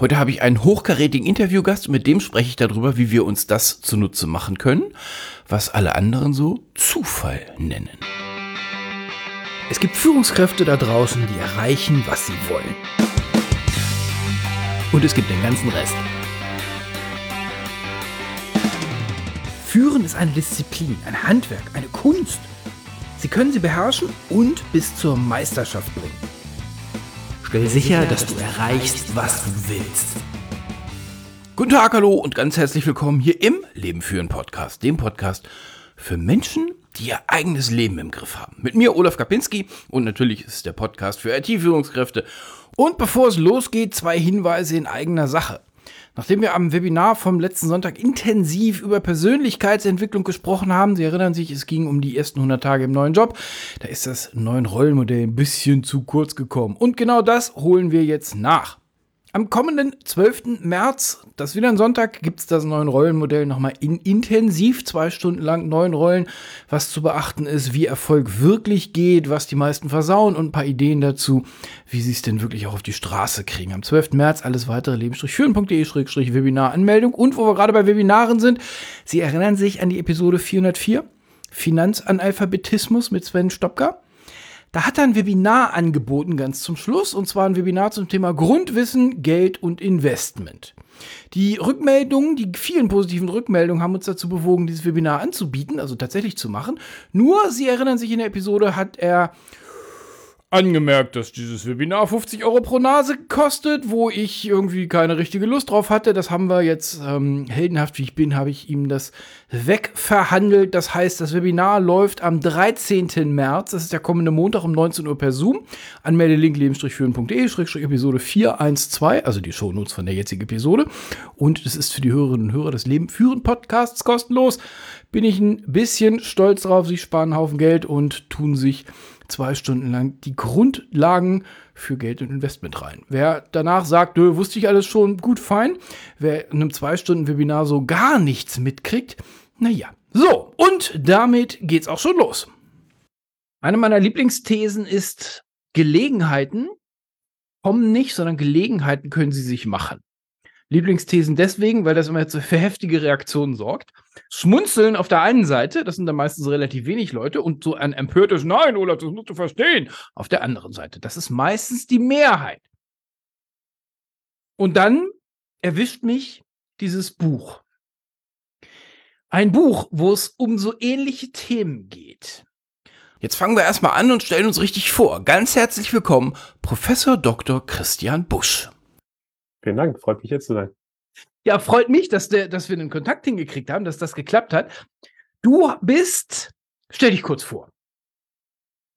Heute habe ich einen hochkarätigen Interviewgast, mit dem spreche ich darüber, wie wir uns das zunutze machen können, was alle anderen so Zufall nennen. Es gibt Führungskräfte da draußen, die erreichen, was sie wollen. Und es gibt den ganzen Rest. Führen ist eine Disziplin, ein Handwerk, eine Kunst. Sie können sie beherrschen und bis zur Meisterschaft bringen. Stell sicher, dass du erreichst, was du willst. Guten Tag, hallo und ganz herzlich willkommen hier im Leben führen Podcast, dem Podcast für Menschen, die ihr eigenes Leben im Griff haben. Mit mir Olaf Kapinski und natürlich ist der Podcast für IT-Führungskräfte. Und bevor es losgeht, zwei Hinweise in eigener Sache. Nachdem wir am Webinar vom letzten Sonntag intensiv über Persönlichkeitsentwicklung gesprochen haben, Sie erinnern sich, es ging um die ersten 100 Tage im neuen Job, da ist das neuen Rollenmodell ein bisschen zu kurz gekommen. Und genau das holen wir jetzt nach. Am kommenden 12. März, das ist wieder ein Sonntag, gibt es das neue Rollenmodell nochmal in intensiv, zwei Stunden lang neun Rollen, was zu beachten ist, wie Erfolg wirklich geht, was die meisten versauen und ein paar Ideen dazu, wie sie es denn wirklich auch auf die Straße kriegen. Am 12. März alles weitere leben-führen.de-webinar-Anmeldung und wo wir gerade bei Webinaren sind, Sie erinnern sich an die Episode 404, Finanzanalphabetismus mit Sven Stopka. Da hat er ein Webinar angeboten, ganz zum Schluss, und zwar ein Webinar zum Thema Grundwissen, Geld und Investment. Die Rückmeldungen, die vielen positiven Rückmeldungen haben uns dazu bewogen, dieses Webinar anzubieten, also tatsächlich zu machen. Nur, Sie erinnern sich, in der Episode hat er angemerkt, dass dieses Webinar 50 Euro pro Nase kostet, wo ich irgendwie keine richtige Lust drauf hatte. Das haben wir jetzt, ähm, heldenhaft wie ich bin, habe ich ihm das wegverhandelt. Das heißt, das Webinar läuft am 13. März, das ist der kommende Montag um 19 Uhr per Zoom. Anmeldelink leben-führen.de-episode 412, also die Shownotes von der jetzigen Episode. Und es ist für die Hörerinnen und Hörer des Leben führen Podcasts kostenlos. Bin ich ein bisschen stolz drauf. Sie sparen einen Haufen Geld und tun sich zwei Stunden lang die Grundlagen für Geld und Investment rein. Wer danach sagt, nö, wusste ich alles schon, gut, fein. Wer in einem zwei Stunden Webinar so gar nichts mitkriegt, naja. So, und damit geht's auch schon los. Eine meiner Lieblingsthesen ist, Gelegenheiten kommen nicht, sondern Gelegenheiten können sie sich machen. Lieblingsthesen deswegen, weil das immer jetzt für heftige Reaktionen sorgt. Schmunzeln auf der einen Seite, das sind dann meistens relativ wenig Leute, und so ein empörtes Nein, Olaf, das musst du verstehen, auf der anderen Seite. Das ist meistens die Mehrheit. Und dann erwischt mich dieses Buch. Ein Buch, wo es um so ähnliche Themen geht. Jetzt fangen wir erstmal an und stellen uns richtig vor. Ganz herzlich willkommen, Professor Dr. Christian Busch. Vielen Dank, freut mich hier zu sein. Ja, freut mich, dass, der, dass wir einen Kontakt hingekriegt haben, dass das geklappt hat. Du bist, stell dich kurz vor.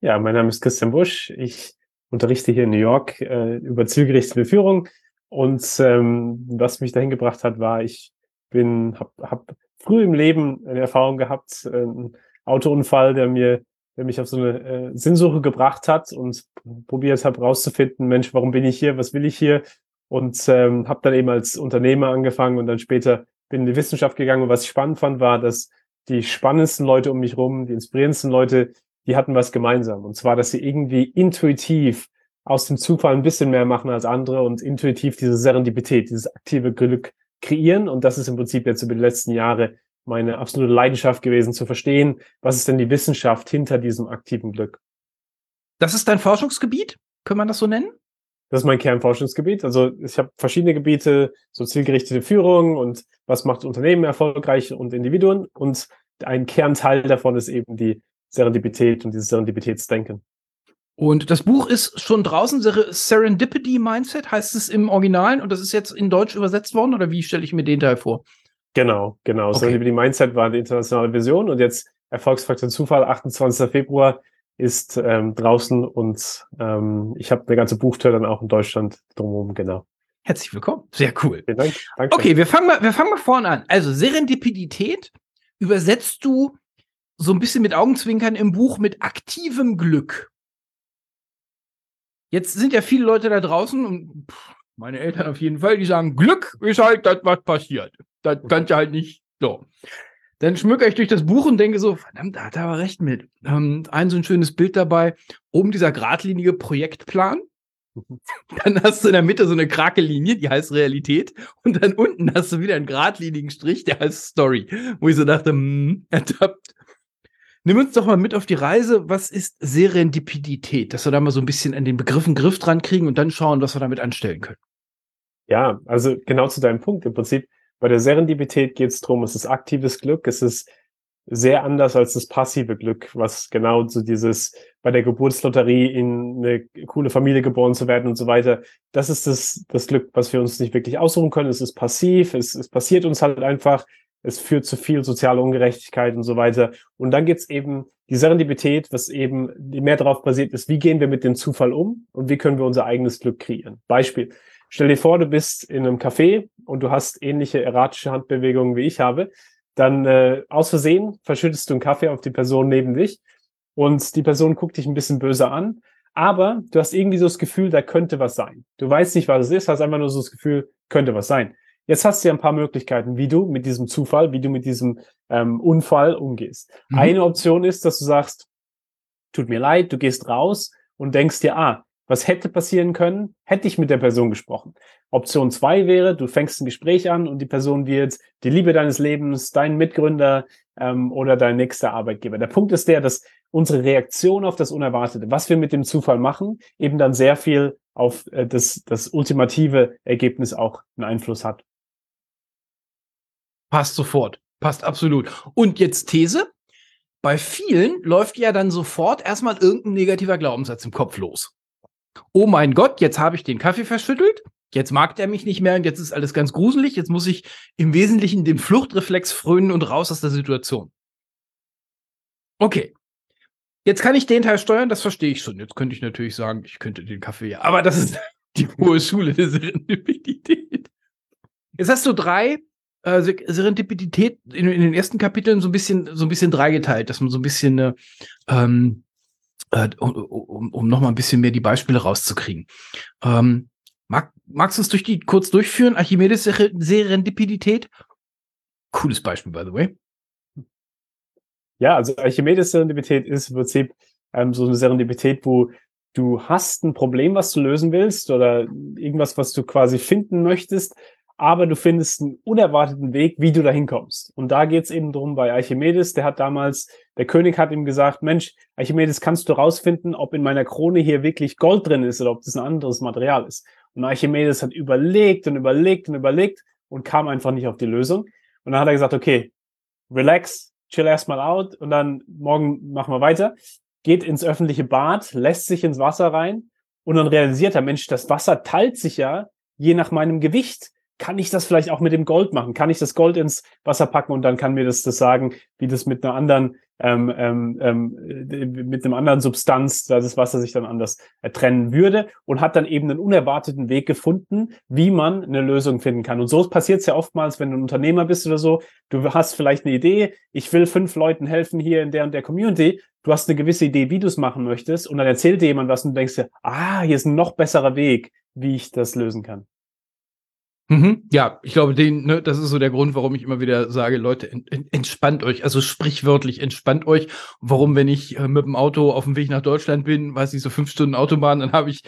Ja, mein Name ist Christian Busch. Ich unterrichte hier in New York äh, über zielgerichtete Führung. Und ähm, was mich dahin gebracht hat, war, ich bin, habe hab früh im Leben eine Erfahrung gehabt, äh, einen Autounfall, der mir, der mich auf so eine äh, Sinnsuche gebracht hat und probiert habe rauszufinden, Mensch, warum bin ich hier, was will ich hier? Und ähm, habe dann eben als Unternehmer angefangen und dann später bin in die Wissenschaft gegangen. Und was ich spannend fand, war, dass die spannendsten Leute um mich rum, die inspirierendsten Leute, die hatten was gemeinsam. Und zwar, dass sie irgendwie intuitiv aus dem Zufall ein bisschen mehr machen als andere und intuitiv diese Serendipität, dieses aktive Glück kreieren. Und das ist im Prinzip jetzt über die letzten Jahre meine absolute Leidenschaft gewesen, zu verstehen, was ist denn die Wissenschaft hinter diesem aktiven Glück. Das ist dein Forschungsgebiet? Kann man das so nennen? Das ist mein Kernforschungsgebiet. Also ich habe verschiedene Gebiete, so zielgerichtete Führung und was macht Unternehmen erfolgreich und Individuen. Und ein Kernteil davon ist eben die Serendipität und dieses Serendipitätsdenken. Und das Buch ist schon draußen, Serendipity Mindset heißt es im Originalen und das ist jetzt in Deutsch übersetzt worden oder wie stelle ich mir den Teil vor? Genau, genau. Okay. Serendipity Mindset war die internationale Version und jetzt Erfolgsfaktor Zufall, 28. Februar ist ähm, draußen und ähm, ich habe eine ganze Buchtür dann auch in Deutschland drumherum, genau. Herzlich willkommen. Sehr cool. Vielen Dank. Danke. Okay, wir fangen mal, wir fangen mal vorne an. Also Serendipität übersetzt du so ein bisschen mit Augenzwinkern im Buch mit aktivem Glück. Jetzt sind ja viele Leute da draußen und meine Eltern auf jeden Fall, die sagen, Glück ist halt das, was passiert. Das kann ja halt nicht so. Dann schmücke ich durch das Buch und denke so, verdammt, da hat er aber recht mit. Ähm, ein so ein schönes Bild dabei, oben dieser geradlinige Projektplan. Dann hast du in der Mitte so eine Krakellinie, die heißt Realität. Und dann unten hast du wieder einen geradlinigen Strich, der heißt Story. Wo ich so dachte, hm, ertappt. Nimm uns doch mal mit auf die Reise. Was ist Serendipität? Dass wir da mal so ein bisschen an den Begriffen Griff dran kriegen und dann schauen, was wir damit anstellen können. Ja, also genau zu deinem Punkt. Im Prinzip bei der Serendipität geht es darum, es ist aktives Glück, es ist sehr anders als das passive Glück, was genau so dieses bei der Geburtslotterie in eine coole Familie geboren zu werden und so weiter. Das ist das, das Glück, was wir uns nicht wirklich aussuchen können. Es ist passiv, es, es passiert uns halt einfach, es führt zu viel soziale Ungerechtigkeit und so weiter. Und dann gibt's eben die Serendipität, was eben mehr darauf basiert ist, wie gehen wir mit dem Zufall um und wie können wir unser eigenes Glück kreieren. Beispiel. Stell dir vor, du bist in einem Café und du hast ähnliche erratische Handbewegungen wie ich habe dann äh, aus Versehen verschüttest du einen Kaffee auf die Person neben dich und die Person guckt dich ein bisschen böse an, aber du hast irgendwie so das Gefühl, da könnte was sein. Du weißt nicht, was es ist, hast einfach nur so das Gefühl, könnte was sein. Jetzt hast du ja ein paar Möglichkeiten, wie du mit diesem Zufall, wie du mit diesem ähm, Unfall umgehst. Mhm. Eine Option ist, dass du sagst, tut mir leid, du gehst raus und denkst dir, ah, was hätte passieren können, hätte ich mit der Person gesprochen. Option zwei wäre, du fängst ein Gespräch an und die Person wird die Liebe deines Lebens, dein Mitgründer ähm, oder dein nächster Arbeitgeber. Der Punkt ist der, dass unsere Reaktion auf das Unerwartete, was wir mit dem Zufall machen, eben dann sehr viel auf äh, das, das ultimative Ergebnis auch einen Einfluss hat. Passt sofort. Passt absolut. Und jetzt These. Bei vielen läuft ja dann sofort erstmal irgendein negativer Glaubenssatz im Kopf los oh mein Gott, jetzt habe ich den Kaffee verschüttelt, jetzt mag der mich nicht mehr und jetzt ist alles ganz gruselig, jetzt muss ich im Wesentlichen dem Fluchtreflex frönen und raus aus der Situation. Okay. Jetzt kann ich den Teil steuern, das verstehe ich schon. Jetzt könnte ich natürlich sagen, ich könnte den Kaffee ja, aber das ist die hohe Schule der Serendipität. Jetzt hast du drei äh, Serendipität in, in, den ersten Kapiteln so ein bisschen so ein bisschen dreigeteilt, dass man so ein bisschen äh, ähm, äh, um, um noch mal ein bisschen mehr die Beispiele rauszukriegen. Ähm, mag, magst du es durch die kurz durchführen? Archimedes Serendipität? Cooles Beispiel, by the way. Ja, also Archimedes Serendipität ist im Prinzip ähm, so eine Serendipität, wo du hast ein Problem, was du lösen willst oder irgendwas, was du quasi finden möchtest aber du findest einen unerwarteten Weg, wie du da hinkommst. Und da geht es eben drum bei Archimedes, der hat damals, der König hat ihm gesagt, Mensch, Archimedes, kannst du rausfinden, ob in meiner Krone hier wirklich Gold drin ist oder ob das ein anderes Material ist. Und Archimedes hat überlegt und überlegt und überlegt und kam einfach nicht auf die Lösung. Und dann hat er gesagt, okay, relax, chill erstmal out und dann morgen machen wir weiter. Geht ins öffentliche Bad, lässt sich ins Wasser rein und dann realisiert er, Mensch, das Wasser teilt sich ja je nach meinem Gewicht kann ich das vielleicht auch mit dem Gold machen? Kann ich das Gold ins Wasser packen und dann kann mir das, das sagen, wie das mit einer anderen, ähm, ähm, ähm äh, mit einem anderen Substanz, da das Wasser sich dann anders äh, trennen würde und hat dann eben einen unerwarteten Weg gefunden, wie man eine Lösung finden kann. Und so passiert es ja oftmals, wenn du ein Unternehmer bist oder so. Du hast vielleicht eine Idee, ich will fünf Leuten helfen hier in der und der Community. Du hast eine gewisse Idee, wie du es machen möchtest, und dann erzählt dir jemand was und du denkst dir, ah, hier ist ein noch besserer Weg, wie ich das lösen kann. Mhm. Ja, ich glaube, den, ne, das ist so der Grund, warum ich immer wieder sage, Leute, en, en, entspannt euch, also sprichwörtlich entspannt euch. Warum, wenn ich äh, mit dem Auto auf dem Weg nach Deutschland bin, weiß ich, so fünf Stunden Autobahn, dann habe ich,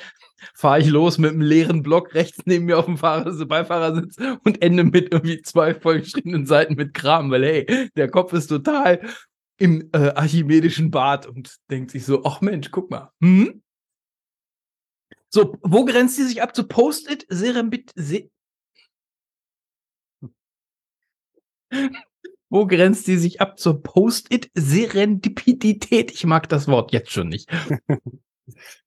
fahre ich los mit einem leeren Block rechts neben mir auf dem Fahrer, Beifahrersitz und ende mit irgendwie zwei vollgeschriebenen Seiten mit Kram, weil hey, der Kopf ist total im äh, archimedischen Bad und denkt sich so, ach Mensch, guck mal. Hm? So, wo grenzt die sich ab zu Post-it, Serembit, Se Wo grenzt die sich ab zur Post-it-Serendipität? Ich mag das Wort jetzt schon nicht.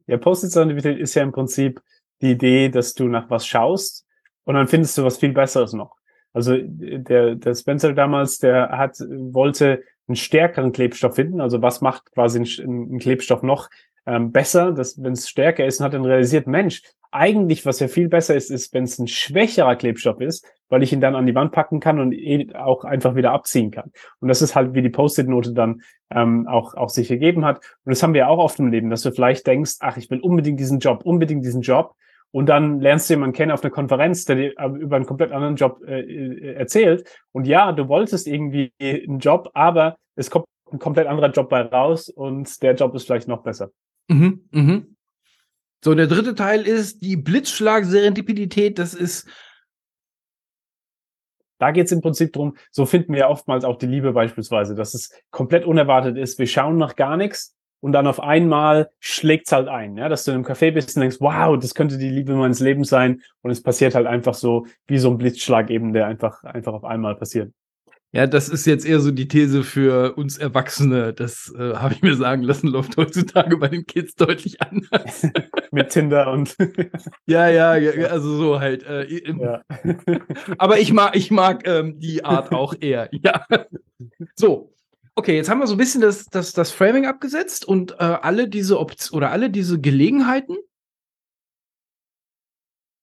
ja, Post-it-Serendipität ist ja im Prinzip die Idee, dass du nach was schaust und dann findest du was viel Besseres noch. Also der, der Spencer damals, der hat, wollte einen stärkeren Klebstoff finden. Also was macht quasi einen, Klebstoff noch ähm, besser, wenn es stärker ist und hat dann realisiert, Mensch, eigentlich, was ja viel besser ist, ist, wenn es ein schwächerer Klebstoff ist, weil ich ihn dann an die Wand packen kann und eh auch einfach wieder abziehen kann. Und das ist halt, wie die Post-it-Note dann ähm, auch, auch sich gegeben hat. Und das haben wir auch oft im Leben, dass du vielleicht denkst, ach, ich will unbedingt diesen Job, unbedingt diesen Job. Und dann lernst du jemanden kennen auf einer Konferenz, der dir über einen komplett anderen Job äh, äh, erzählt. Und ja, du wolltest irgendwie einen Job, aber es kommt ein komplett anderer Job bei raus und der Job ist vielleicht noch besser. Mhm, mhm. So, der dritte Teil ist die Blitzschlag-Serendipität. Das ist. Da geht es im Prinzip drum, so finden wir ja oftmals auch die Liebe beispielsweise, dass es komplett unerwartet ist. Wir schauen nach gar nichts und dann auf einmal schlägt's halt ein, ja, dass du in einem Café bist und denkst, wow, das könnte die Liebe meines Lebens sein und es passiert halt einfach so wie so ein Blitzschlag eben, der einfach einfach auf einmal passiert. Ja, das ist jetzt eher so die These für uns Erwachsene. Das äh, habe ich mir sagen lassen, läuft heutzutage bei den Kids deutlich anders. Mit Tinder und. ja, ja, also so halt. Äh, ja. Aber ich mag, ich mag ähm, die Art auch eher. Ja. So. Okay, jetzt haben wir so ein bisschen das, das, das Framing abgesetzt und äh, alle diese Optionen oder alle diese Gelegenheiten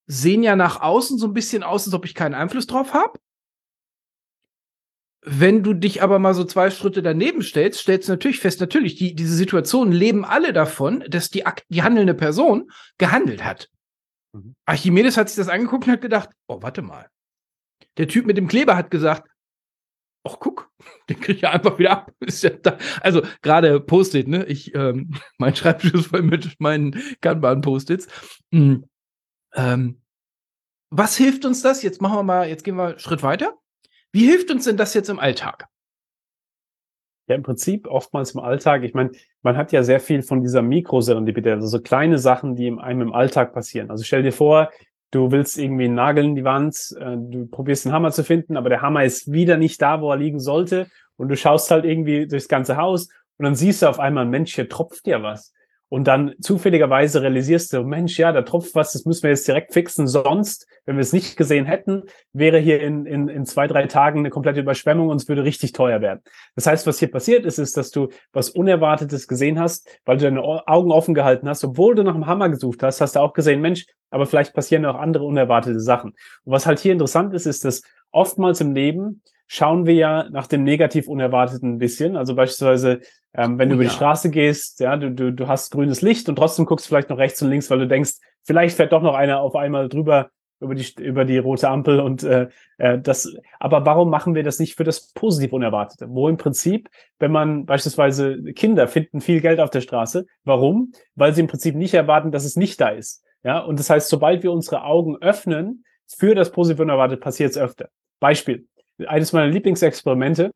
sehen ja nach außen so ein bisschen aus, als ob ich keinen Einfluss drauf habe. Wenn du dich aber mal so zwei Schritte daneben stellst, stellst du natürlich fest, natürlich, die, diese Situationen leben alle davon, dass die, die handelnde Person gehandelt hat. Mhm. Archimedes hat sich das angeguckt und hat gedacht, oh, warte mal. Der Typ mit dem Kleber hat gesagt, ach guck, den krieg ich ja einfach wieder ab. Ja also gerade Post-it, ne? Ich, ähm, mein Schreibtisch ist voll mit meinen Kanban-Post-its. Mhm. Ähm, was hilft uns das? Jetzt machen wir mal, jetzt gehen wir einen Schritt weiter. Wie hilft uns denn das jetzt im Alltag? Ja, im Prinzip oftmals im Alltag. Ich meine, man hat ja sehr viel von dieser Mikroserendipität, also so kleine Sachen, die einem im Alltag passieren. Also stell dir vor, du willst irgendwie einen Nagel in die Wand, äh, du probierst einen Hammer zu finden, aber der Hammer ist wieder nicht da, wo er liegen sollte. Und du schaust halt irgendwie durchs ganze Haus und dann siehst du auf einmal, Mensch, hier tropft ja was und dann zufälligerweise realisierst du, Mensch, ja, da tropft was, das müssen wir jetzt direkt fixen. Sonst, wenn wir es nicht gesehen hätten, wäre hier in, in, in zwei, drei Tagen eine komplette Überschwemmung und es würde richtig teuer werden. Das heißt, was hier passiert ist, ist, dass du was Unerwartetes gesehen hast, weil du deine Augen offen gehalten hast. Obwohl du nach einem Hammer gesucht hast, hast du auch gesehen, Mensch, aber vielleicht passieren auch andere unerwartete Sachen. Und was halt hier interessant ist, ist, dass oftmals im Leben schauen wir ja nach dem negativ Unerwarteten ein bisschen. Also beispielsweise, ähm, wenn oh, du über ja. die Straße gehst, ja, du, du, du hast grünes Licht und trotzdem guckst vielleicht noch rechts und links, weil du denkst, vielleicht fährt doch noch einer auf einmal drüber über die über die rote Ampel und äh, äh, das. Aber warum machen wir das nicht für das positiv Unerwartete? Wo im Prinzip, wenn man beispielsweise Kinder finden viel Geld auf der Straße, warum? Weil sie im Prinzip nicht erwarten, dass es nicht da ist. Ja, und das heißt, sobald wir unsere Augen öffnen für das positiv Unerwartete, passiert es öfter. Beispiel: eines meiner Lieblingsexperimente.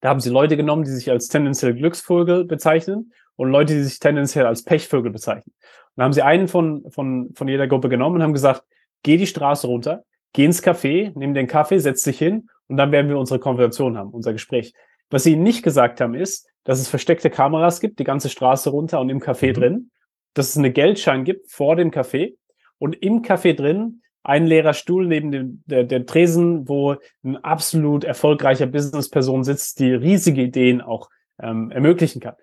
Da haben sie Leute genommen, die sich als tendenziell Glücksvögel bezeichnen und Leute, die sich tendenziell als Pechvögel bezeichnen. Und da haben sie einen von, von, von jeder Gruppe genommen und haben gesagt, geh die Straße runter, geh ins Café, nimm den Kaffee, setz dich hin und dann werden wir unsere Konversation haben, unser Gespräch. Was sie ihnen nicht gesagt haben, ist, dass es versteckte Kameras gibt, die ganze Straße runter und im Café mhm. drin, dass es eine Geldschein gibt vor dem Café und im Café drin ein leerer Stuhl neben dem der, der Tresen, wo ein absolut erfolgreicher Businessperson sitzt, die riesige Ideen auch ähm, ermöglichen kann.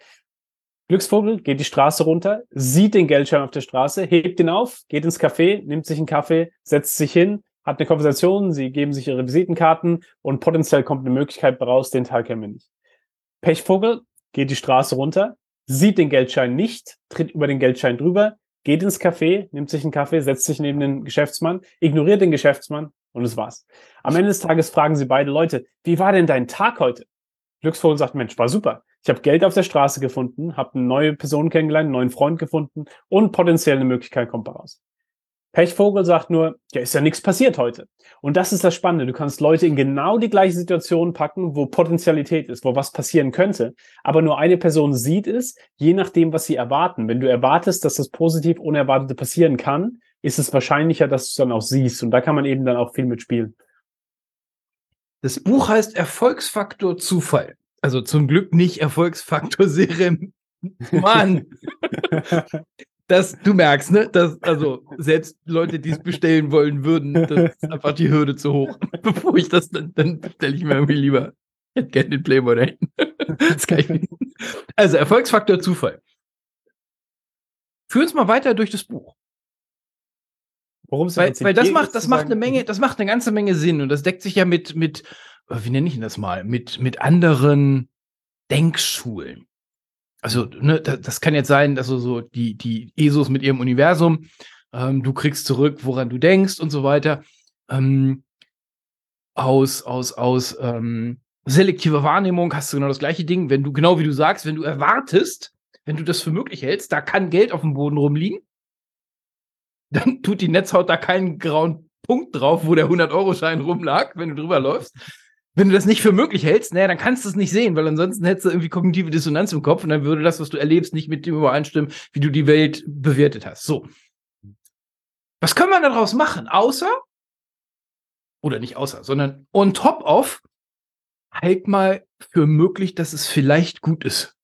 Glücksvogel geht die Straße runter, sieht den Geldschein auf der Straße, hebt ihn auf, geht ins Café, nimmt sich einen Kaffee, setzt sich hin, hat eine Konversation, sie geben sich ihre Visitenkarten und potenziell kommt eine Möglichkeit raus, den Tag kennen wir nicht. Pechvogel geht die Straße runter, sieht den Geldschein nicht, tritt über den Geldschein drüber, geht ins Café, nimmt sich einen Kaffee, setzt sich neben den Geschäftsmann, ignoriert den Geschäftsmann und es war's. Am Ende des Tages fragen sie beide Leute, wie war denn dein Tag heute? Glücksvogel sagt, Mensch, war super. Ich habe Geld auf der Straße gefunden, habe eine neue Person kennengelernt, einen neuen Freund gefunden und potenziell eine Möglichkeit kommt daraus. Pechvogel sagt nur, ja, ist ja nichts passiert heute. Und das ist das Spannende. Du kannst Leute in genau die gleiche Situation packen, wo Potenzialität ist, wo was passieren könnte. Aber nur eine Person sieht es, je nachdem, was sie erwarten. Wenn du erwartest, dass das positiv Unerwartete passieren kann, ist es wahrscheinlicher, dass du es dann auch siehst. Und da kann man eben dann auch viel mitspielen. Das Buch heißt Erfolgsfaktor Zufall. Also zum Glück nicht Erfolgsfaktor Serem. Mann! das, du merkst, ne? Dass, also, selbst Leute, die es bestellen wollen würden, das ist einfach die Hürde zu hoch. Bevor ich das dann, dann bestelle ich mir irgendwie lieber. Ich hätte gerne den Playboy da hinten. also, Erfolgsfaktor Zufall. Führ uns mal weiter durch das Buch. Worum es weil, weil das macht, das macht eine Menge, das macht eine ganze Menge Sinn und das deckt sich ja mit, mit, wie nenne ich das mal, mit, mit anderen Denkschulen also, ne, das, kann jetzt sein, dass du so die, die ESOs mit ihrem Universum, ähm, du kriegst zurück, woran du denkst und so weiter. Ähm, aus, aus, aus ähm, selektiver Wahrnehmung hast du genau das gleiche Ding. Wenn du, genau wie du sagst, wenn du erwartest, wenn du das für möglich hältst, da kann Geld auf dem Boden rumliegen, dann tut die Netzhaut da keinen grauen Punkt drauf, wo der 100-Euro-Schein rumlag, wenn du drüber läufst. Wenn du das nicht für möglich hältst, naja, dann kannst du es nicht sehen, weil ansonsten hättest du irgendwie kognitive Dissonanz im Kopf und dann würde das, was du erlebst, nicht mit dem übereinstimmen, wie du die Welt bewertet hast. So. Was können wir daraus machen? Außer, oder nicht außer, sondern on top of, halt mal für möglich, dass es vielleicht gut ist.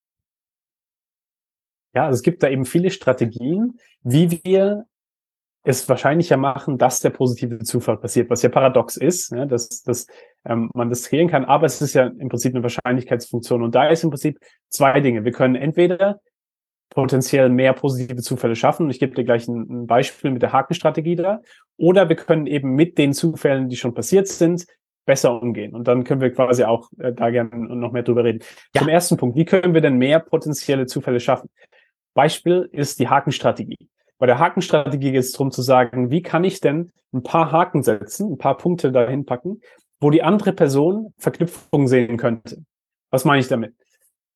Ja, also es gibt da eben viele Strategien, wie wir es wahrscheinlicher machen, dass der positive Zufall passiert, was ja paradox ist, ja, dass, dass ähm, man das drehen kann, aber es ist ja im Prinzip eine Wahrscheinlichkeitsfunktion. Und da ist im Prinzip zwei Dinge. Wir können entweder potenziell mehr positive Zufälle schaffen. Ich gebe dir gleich ein, ein Beispiel mit der Hakenstrategie da. Oder wir können eben mit den Zufällen, die schon passiert sind, besser umgehen. Und dann können wir quasi auch äh, da gerne noch mehr drüber reden. Ja. Zum ersten Punkt, wie können wir denn mehr potenzielle Zufälle schaffen? Beispiel ist die Hakenstrategie. Bei der Hakenstrategie geht es darum zu sagen, wie kann ich denn ein paar Haken setzen, ein paar Punkte dahin packen, wo die andere Person Verknüpfungen sehen könnte. Was meine ich damit?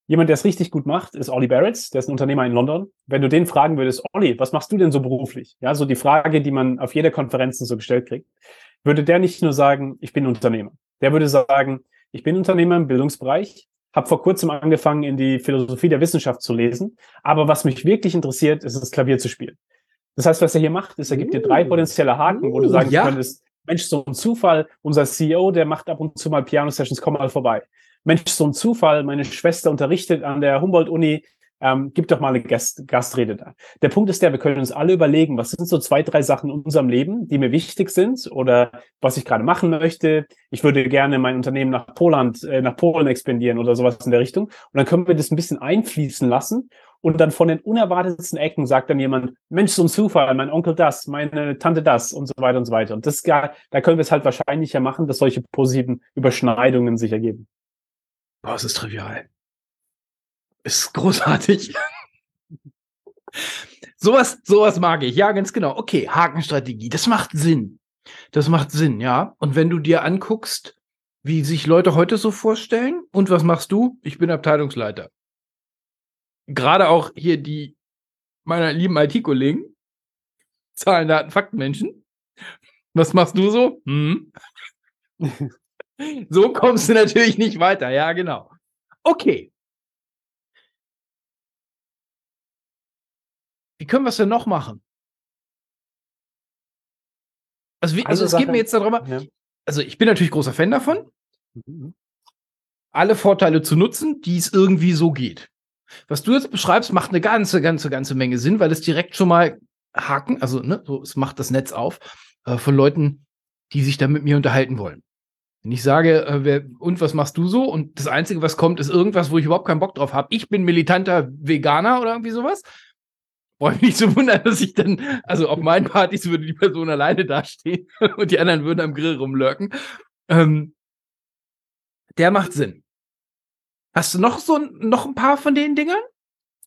Jemand, der es richtig gut macht, ist Olli Barrett, der ist ein Unternehmer in London. Wenn du den fragen würdest, Olli, was machst du denn so beruflich? Ja, so die Frage, die man auf jeder Konferenz so gestellt kriegt, würde der nicht nur sagen, ich bin Unternehmer. Der würde sagen, ich bin Unternehmer im Bildungsbereich, habe vor kurzem angefangen, in die Philosophie der Wissenschaft zu lesen. Aber was mich wirklich interessiert, ist das Klavier zu spielen. Das heißt, was er hier macht, ist, er gibt dir drei uh. potenzielle Haken, wo du uh, sagen ja. könntest, Mensch, so ein Zufall, unser CEO, der macht ab und zu mal Piano-Sessions, komm mal vorbei. Mensch, so ein Zufall, meine Schwester unterrichtet an der Humboldt-Uni, ähm, gib doch mal eine Gast Gastrede da. Der Punkt ist der, wir können uns alle überlegen, was sind so zwei, drei Sachen in unserem Leben, die mir wichtig sind oder was ich gerade machen möchte. Ich würde gerne mein Unternehmen nach Poland, äh, nach Polen expandieren oder sowas in der Richtung. Und dann können wir das ein bisschen einfließen lassen. Und dann von den unerwartetsten Ecken sagt dann jemand, Mensch, so ein Zufall, mein Onkel das, meine Tante das und so weiter und so weiter. Und das, da können wir es halt wahrscheinlicher machen, dass solche positiven Überschneidungen sich ergeben. Boah, es ist trivial. Ist großartig. sowas, sowas mag ich. Ja, ganz genau. Okay, Hakenstrategie. Das macht Sinn. Das macht Sinn, ja. Und wenn du dir anguckst, wie sich Leute heute so vorstellen, und was machst du? Ich bin Abteilungsleiter. Gerade auch hier die meiner lieben IT-Kollegen, Zahlen, Daten, Faktenmenschen. Was machst du so? Hm. so kommst du natürlich nicht weiter. Ja, genau. Okay. Wie können wir es denn noch machen? Also, wie, also es Sache, geht mir jetzt darum, ja. also ich bin natürlich großer Fan davon, mhm. alle Vorteile zu nutzen, die es irgendwie so geht. Was du jetzt beschreibst, macht eine ganze, ganze, ganze Menge Sinn, weil es direkt schon mal Haken, also ne, so, es macht das Netz auf äh, von Leuten, die sich da mit mir unterhalten wollen. Wenn ich sage, äh, wer, und was machst du so? Und das Einzige, was kommt, ist irgendwas, wo ich überhaupt keinen Bock drauf habe. Ich bin militanter Veganer oder irgendwie sowas brauche mich nicht zu wundern, dass ich dann, also auf meinen Partys würde die Person alleine dastehen und die anderen würden am Grill rumlurken. Ähm, der macht Sinn. Hast du noch so noch ein paar von den Dingern?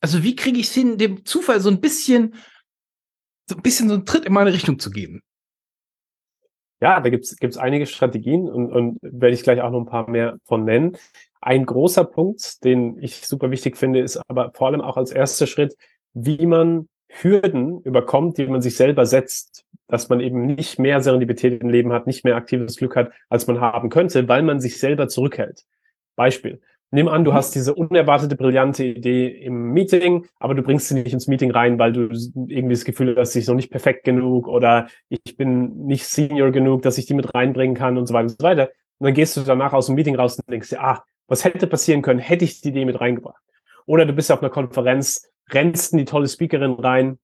Also wie kriege ich es hin, dem Zufall so ein bisschen, so ein bisschen so einen Tritt in meine Richtung zu geben? Ja, da gibt's gibt's einige Strategien und, und werde ich gleich auch noch ein paar mehr von nennen. Ein großer Punkt, den ich super wichtig finde, ist aber vor allem auch als erster Schritt, wie man Hürden überkommt, die man sich selber setzt, dass man eben nicht mehr Serendipität im Leben hat, nicht mehr aktives Glück hat, als man haben könnte, weil man sich selber zurückhält. Beispiel. Nimm an, du mhm. hast diese unerwartete, brillante Idee im Meeting, aber du bringst sie nicht ins Meeting rein, weil du irgendwie das Gefühl hast, ich noch nicht perfekt genug oder ich bin nicht senior genug, dass ich die mit reinbringen kann und so weiter und so weiter. Und dann gehst du danach aus dem Meeting raus und denkst dir, ah, was hätte passieren können, hätte ich die Idee mit reingebracht. Oder du bist auf einer Konferenz, rennst in die tolle Speakerin rein,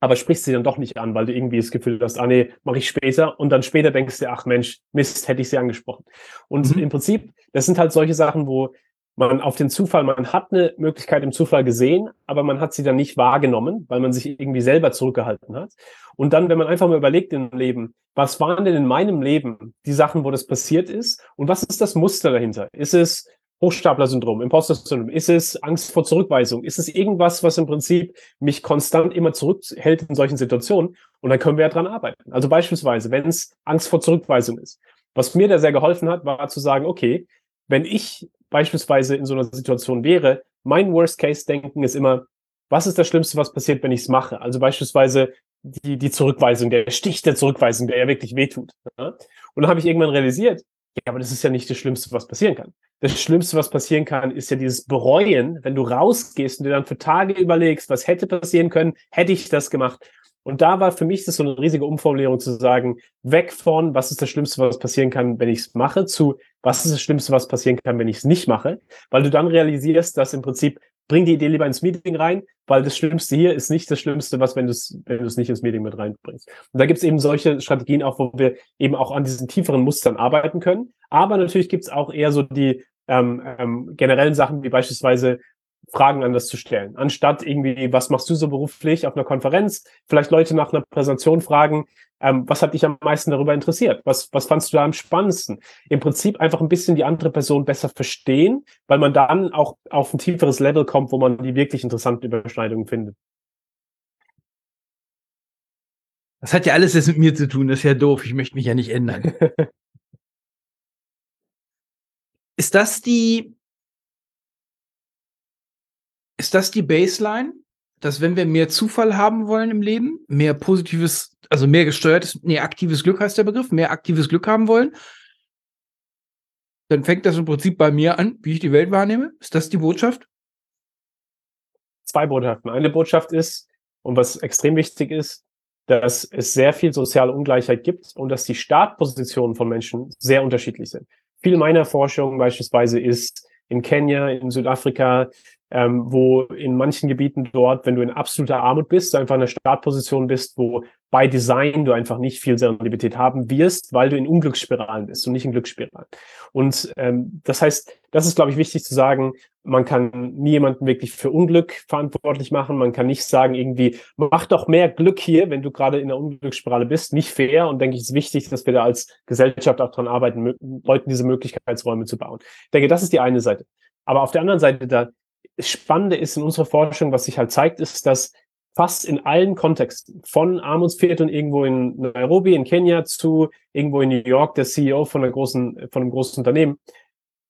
aber sprichst sie dann doch nicht an, weil du irgendwie das Gefühl hast, ah nee, mache ich später. Und dann später denkst du, ach Mensch, Mist, hätte ich sie angesprochen. Und mhm. im Prinzip, das sind halt solche Sachen, wo man auf den Zufall, man hat eine Möglichkeit im Zufall gesehen, aber man hat sie dann nicht wahrgenommen, weil man sich irgendwie selber zurückgehalten hat. Und dann, wenn man einfach mal überlegt im Leben, was waren denn in meinem Leben die Sachen, wo das passiert ist und was ist das Muster dahinter? Ist es Hochstapler-Syndrom, Imposter-Syndrom? Ist es Angst vor Zurückweisung? Ist es irgendwas, was im Prinzip mich konstant immer zurückhält in solchen Situationen? Und dann können wir ja dran arbeiten. Also beispielsweise, wenn es Angst vor Zurückweisung ist. Was mir da sehr geholfen hat, war zu sagen, okay, wenn ich beispielsweise in so einer Situation wäre, mein Worst-Case-Denken ist immer, was ist das Schlimmste, was passiert, wenn ich es mache? Also beispielsweise, die, die Zurückweisung, der Stich der Zurückweisung, der ja wirklich wehtut. Ja? Und dann habe ich irgendwann realisiert, ja, aber das ist ja nicht das Schlimmste, was passieren kann. Das Schlimmste, was passieren kann, ist ja dieses Bereuen, wenn du rausgehst und dir dann für Tage überlegst, was hätte passieren können, hätte ich das gemacht. Und da war für mich das so eine riesige Umformulierung zu sagen, weg von, was ist das Schlimmste, was passieren kann, wenn ich es mache, zu, was ist das Schlimmste, was passieren kann, wenn ich es nicht mache, weil du dann realisierst, dass im Prinzip bring die Idee lieber ins Meeting rein, weil das Schlimmste hier ist nicht das Schlimmste, was wenn du es wenn du es nicht ins Meeting mit reinbringst. Und da gibt es eben solche Strategien auch, wo wir eben auch an diesen tieferen Mustern arbeiten können. Aber natürlich gibt es auch eher so die ähm, ähm, generellen Sachen wie beispielsweise Fragen anders zu stellen. Anstatt irgendwie, was machst du so beruflich auf einer Konferenz, vielleicht Leute nach einer Präsentation fragen, ähm, was hat dich am meisten darüber interessiert? Was, was fandst du da am spannendsten? Im Prinzip einfach ein bisschen die andere Person besser verstehen, weil man dann auch auf ein tieferes Level kommt, wo man die wirklich interessanten Überschneidungen findet. Das hat ja alles jetzt mit mir zu tun, das ist ja doof, ich möchte mich ja nicht ändern. ist das die, ist das die Baseline, dass wenn wir mehr Zufall haben wollen im Leben, mehr positives, also mehr gesteuertes, nee, aktives Glück heißt der Begriff, mehr aktives Glück haben wollen, dann fängt das im Prinzip bei mir an, wie ich die Welt wahrnehme. Ist das die Botschaft? Zwei Botschaften. Eine Botschaft ist, und was extrem wichtig ist, dass es sehr viel soziale Ungleichheit gibt und dass die Startpositionen von Menschen sehr unterschiedlich sind. Viel meiner Forschung beispielsweise ist in Kenia, in Südafrika, ähm, wo in manchen Gebieten dort, wenn du in absoluter Armut bist, einfach in einer Startposition bist, wo bei Design du einfach nicht viel Serendipität haben wirst, weil du in Unglücksspiralen bist und nicht in Glücksspiralen. Und ähm, das heißt, das ist, glaube ich, wichtig zu sagen, man kann nie jemanden wirklich für Unglück verantwortlich machen. Man kann nicht sagen, irgendwie, mach doch mehr Glück hier, wenn du gerade in der Unglücksspirale bist. Nicht fair. Und denke ich, ist wichtig, dass wir da als Gesellschaft auch dran arbeiten, Leuten diese Möglichkeitsräume zu bauen. Ich denke, das ist die eine Seite. Aber auf der anderen Seite, da Spannende ist in unserer Forschung, was sich halt zeigt, ist, dass fast in allen Kontexten, von Armutsvierteln irgendwo in Nairobi, in Kenia zu irgendwo in New York, der CEO von, einer großen, von einem großen Unternehmen,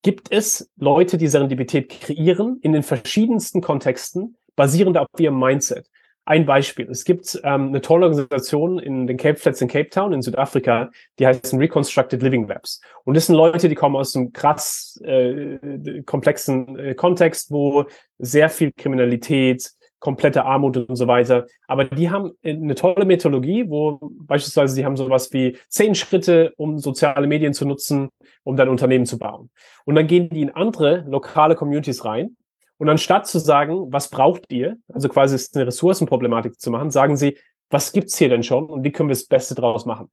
gibt es Leute, die Serendipität kreieren in den verschiedensten Kontexten, basierend auf ihrem Mindset. Ein Beispiel. Es gibt ähm, eine tolle Organisation in den Cape Flats in Cape Town in Südafrika, die heißt Reconstructed Living Labs. Und das sind Leute, die kommen aus einem krass äh, komplexen äh, Kontext, wo sehr viel Kriminalität, komplette Armut und so weiter. Aber die haben eine tolle Methodologie, wo beispielsweise sie haben sowas wie zehn Schritte, um soziale Medien zu nutzen, um dein Unternehmen zu bauen. Und dann gehen die in andere lokale Communities rein und anstatt zu sagen, was braucht ihr, also quasi eine Ressourcenproblematik zu machen, sagen sie, was gibt's hier denn schon und wie können wir das Beste draus machen?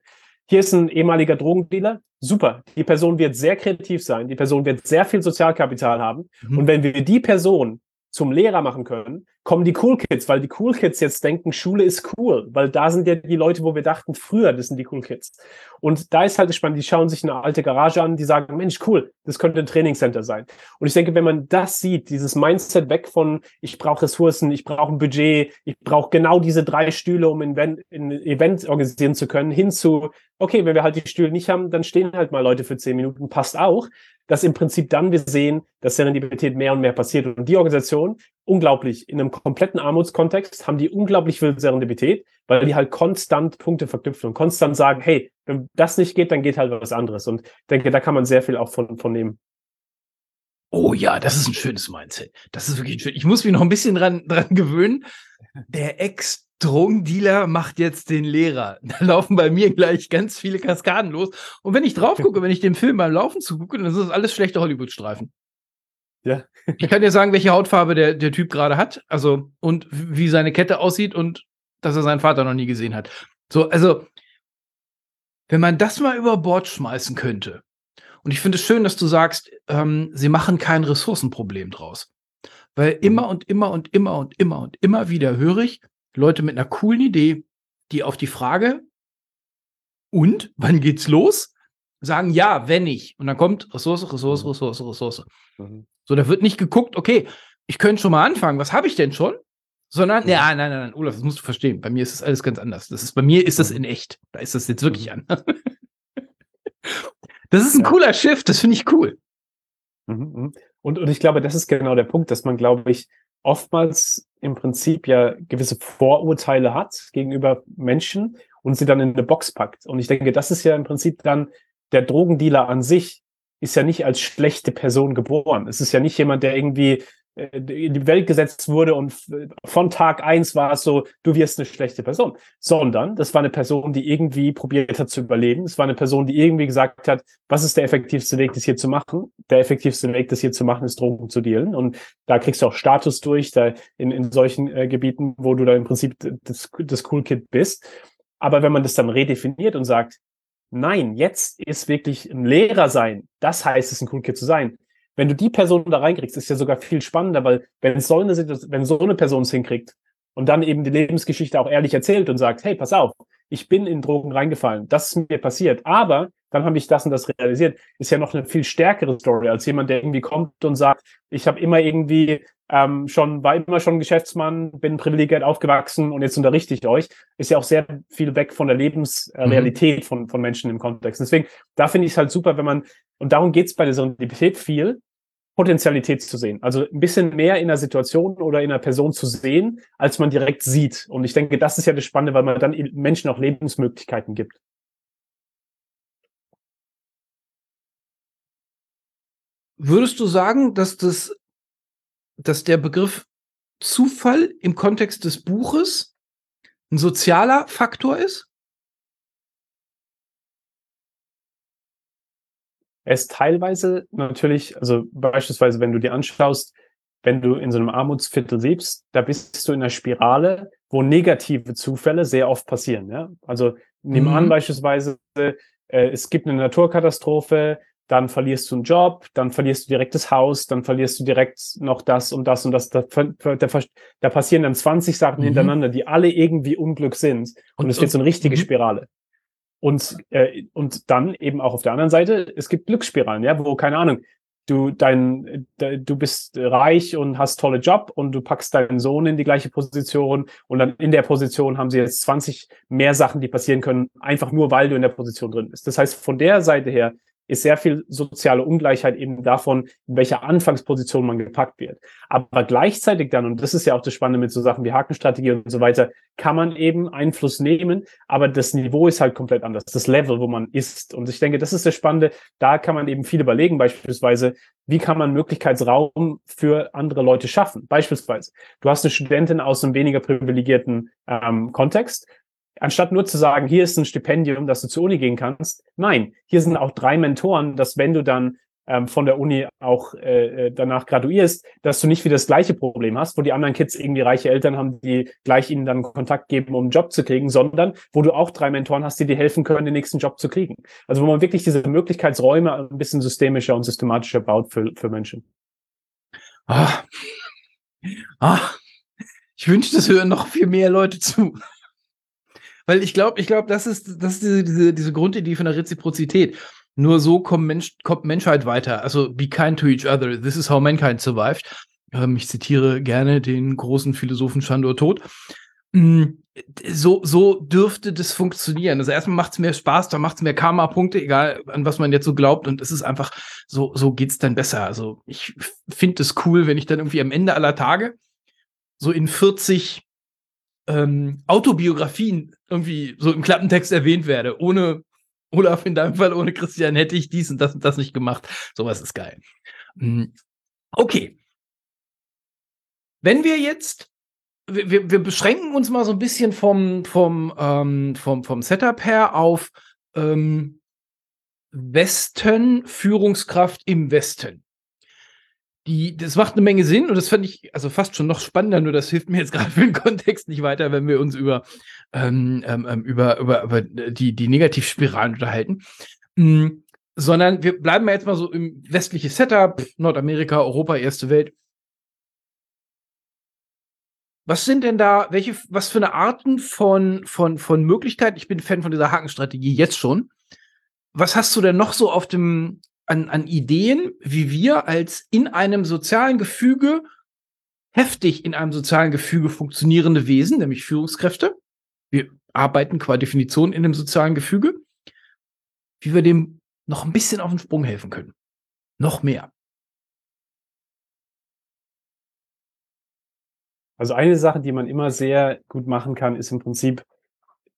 Hier ist ein ehemaliger Drogendealer. Super. Die Person wird sehr kreativ sein. Die Person wird sehr viel Sozialkapital haben. Mhm. Und wenn wir die Person zum Lehrer machen können, kommen die Cool Kids, weil die Cool Kids jetzt denken, Schule ist cool, weil da sind ja die Leute, wo wir dachten, früher, das sind die Cool Kids. Und da ist halt spannend, die schauen sich eine alte Garage an, die sagen, Mensch, cool, das könnte ein Trainingscenter sein. Und ich denke, wenn man das sieht, dieses Mindset weg von, ich brauche Ressourcen, ich brauche ein Budget, ich brauche genau diese drei Stühle, um ein Event, organisieren zu können, hin zu, okay, wenn wir halt die Stühle nicht haben, dann stehen halt mal Leute für zehn Minuten, passt auch dass im Prinzip dann wir sehen, dass Serendipität mehr und mehr passiert. Und die Organisation, unglaublich, in einem kompletten Armutskontext haben die unglaublich viel Serendipität, weil die halt konstant Punkte verknüpfen und konstant sagen, hey, wenn das nicht geht, dann geht halt was anderes. Und ich denke, da kann man sehr viel auch von, von nehmen. Oh ja, das ist ein schönes Mindset. Das ist wirklich schön. Ich muss mich noch ein bisschen dran, dran gewöhnen. Der Ex Drogendealer macht jetzt den Lehrer. Da laufen bei mir gleich ganz viele Kaskaden los. Und wenn ich drauf gucke, wenn ich dem Film beim Laufen zugucke, dann sind das alles schlechte Hollywood-Streifen. Ja. ich kann dir sagen, welche Hautfarbe der, der Typ gerade hat. Also, und wie seine Kette aussieht und dass er seinen Vater noch nie gesehen hat. So, also, wenn man das mal über Bord schmeißen könnte. Und ich finde es schön, dass du sagst, ähm, sie machen kein Ressourcenproblem draus. Weil immer und immer und immer und immer und immer wieder höre ich, Leute mit einer coolen Idee, die auf die Frage, und wann geht's los? Sagen ja, wenn ich. Und dann kommt Ressource, Ressource, mhm. Ressource, Ressource. Mhm. So, da wird nicht geguckt, okay, ich könnte schon mal anfangen, was habe ich denn schon? Sondern, mhm. ja, nein, nein, nein, Olaf, das musst du verstehen. Bei mir ist das alles ganz anders. Das ist, bei mir ist das mhm. in echt. Da ist das jetzt wirklich mhm. anders. das ist ein cooler Shift, das finde ich cool. Und, und ich glaube, das ist genau der Punkt, dass man, glaube ich, oftmals im Prinzip ja gewisse Vorurteile hat gegenüber Menschen und sie dann in eine Box packt. Und ich denke, das ist ja im Prinzip dann der Drogendealer an sich ist ja nicht als schlechte Person geboren. Es ist ja nicht jemand, der irgendwie äh, in die Welt gesetzt wurde und von Tag eins war es so, du wirst eine schlechte Person, sondern das war eine Person, die irgendwie probiert hat zu überleben. Es war eine Person, die irgendwie gesagt hat, was ist der effektivste Weg, das hier zu machen? Der effektivste Weg, das hier zu machen, ist Drogen zu dealen. Und da kriegst du auch Status durch, da in, in solchen äh, Gebieten, wo du da im Prinzip das, das Cool Kid bist. Aber wenn man das dann redefiniert und sagt, nein, jetzt ist wirklich ein Lehrer sein, das heißt es, ein Cool Kid zu sein, wenn du die Person da reinkriegst, ist ja sogar viel spannender, weil wenn so eine, wenn so eine Person es hinkriegt und dann eben die Lebensgeschichte auch ehrlich erzählt und sagt, hey, pass auf, ich bin in Drogen reingefallen, das ist mir passiert, aber dann habe ich das und das realisiert, ist ja noch eine viel stärkere Story als jemand, der irgendwie kommt und sagt, ich habe immer irgendwie ähm, schon, war immer schon Geschäftsmann, bin privilegiert aufgewachsen und jetzt unterrichte ich euch, ist ja auch sehr viel weg von der Lebensrealität mhm. von, von Menschen im Kontext. Deswegen, da finde ich es halt super, wenn man, und darum geht es bei der Serendipität viel, Potentialität zu sehen. Also ein bisschen mehr in einer Situation oder in einer Person zu sehen, als man direkt sieht. Und ich denke, das ist ja das Spannende, weil man dann Menschen auch Lebensmöglichkeiten gibt. Würdest du sagen, dass das dass der Begriff Zufall im Kontext des Buches ein sozialer Faktor ist? Er ist teilweise natürlich, also beispielsweise, wenn du dir anschaust, wenn du in so einem Armutsviertel lebst, da bist du in einer Spirale, wo negative Zufälle sehr oft passieren. Ja? Also nimm mhm. an beispielsweise, äh, es gibt eine Naturkatastrophe, dann verlierst du einen Job, dann verlierst du direkt das Haus, dann verlierst du direkt noch das und das und das. Da, da, da passieren dann 20 Sachen mhm. hintereinander, die alle irgendwie Unglück sind. Und, und es wird so eine richtige mhm. Spirale. Und, äh, und dann eben auch auf der anderen Seite, es gibt Glücksspiralen, ja, wo, keine Ahnung, du dein, du bist reich und hast tolle Job und du packst deinen Sohn in die gleiche Position und dann in der Position haben sie jetzt 20 mehr Sachen, die passieren können, einfach nur weil du in der Position drin bist. Das heißt, von der Seite her ist sehr viel soziale Ungleichheit eben davon, in welcher Anfangsposition man gepackt wird. Aber gleichzeitig dann, und das ist ja auch das Spannende mit so Sachen wie Hakenstrategie und so weiter, kann man eben Einfluss nehmen, aber das Niveau ist halt komplett anders, das Level, wo man ist. Und ich denke, das ist das Spannende, da kann man eben viel überlegen, beispielsweise, wie kann man Möglichkeitsraum für andere Leute schaffen? Beispielsweise, du hast eine Studentin aus einem weniger privilegierten ähm, Kontext anstatt nur zu sagen, hier ist ein Stipendium, dass du zur Uni gehen kannst, nein, hier sind auch drei Mentoren, dass wenn du dann ähm, von der Uni auch äh, äh, danach graduierst, dass du nicht wieder das gleiche Problem hast, wo die anderen Kids irgendwie reiche Eltern haben, die gleich ihnen dann Kontakt geben, um einen Job zu kriegen, sondern wo du auch drei Mentoren hast, die dir helfen können, den nächsten Job zu kriegen. Also wo man wirklich diese Möglichkeitsräume ein bisschen systemischer und systematischer baut für, für Menschen. Ah. Ah. Ich wünschte, es hören noch viel mehr Leute zu. Weil ich glaube, ich glaube, das ist, das ist diese, diese, diese Grundidee von der Reziprozität. Nur so kommt, Mensch, kommt Menschheit weiter. Also be kind to each other. This is how mankind survived. Ähm, ich zitiere gerne den großen Philosophen Chandor Tod. Mm, so, so dürfte das funktionieren. Also erstmal macht es mehr Spaß, da macht es mehr Karma-Punkte, egal an was man jetzt so glaubt. Und es ist einfach, so, so geht's dann besser. Also ich finde es cool, wenn ich dann irgendwie am Ende aller Tage so in 40 ähm, Autobiografien irgendwie so im Klappentext erwähnt werde. Ohne Olaf in deinem Fall, ohne Christian hätte ich dies und das und das nicht gemacht. Sowas ist geil. Hm, okay. Wenn wir jetzt, wir, wir beschränken uns mal so ein bisschen vom, vom, ähm, vom, vom Setup her auf ähm, Westen, Führungskraft im Westen die, das macht eine Menge Sinn und das fand ich also fast schon noch spannender, nur das hilft mir jetzt gerade für den Kontext nicht weiter, wenn wir uns über, ähm, ähm, ähm, über, über, über die, die Negativspiralen unterhalten. Mhm. Sondern wir bleiben jetzt mal so im westlichen Setup, Nordamerika, Europa, erste Welt. Was sind denn da, welche, was für eine Arten von, von, von Möglichkeiten? Ich bin Fan von dieser Hakenstrategie jetzt schon. Was hast du denn noch so auf dem, an, an Ideen, wie wir als in einem sozialen Gefüge, heftig in einem sozialen Gefüge funktionierende Wesen, nämlich Führungskräfte, wir arbeiten qua Definition in einem sozialen Gefüge, wie wir dem noch ein bisschen auf den Sprung helfen können. Noch mehr. Also eine Sache, die man immer sehr gut machen kann, ist im Prinzip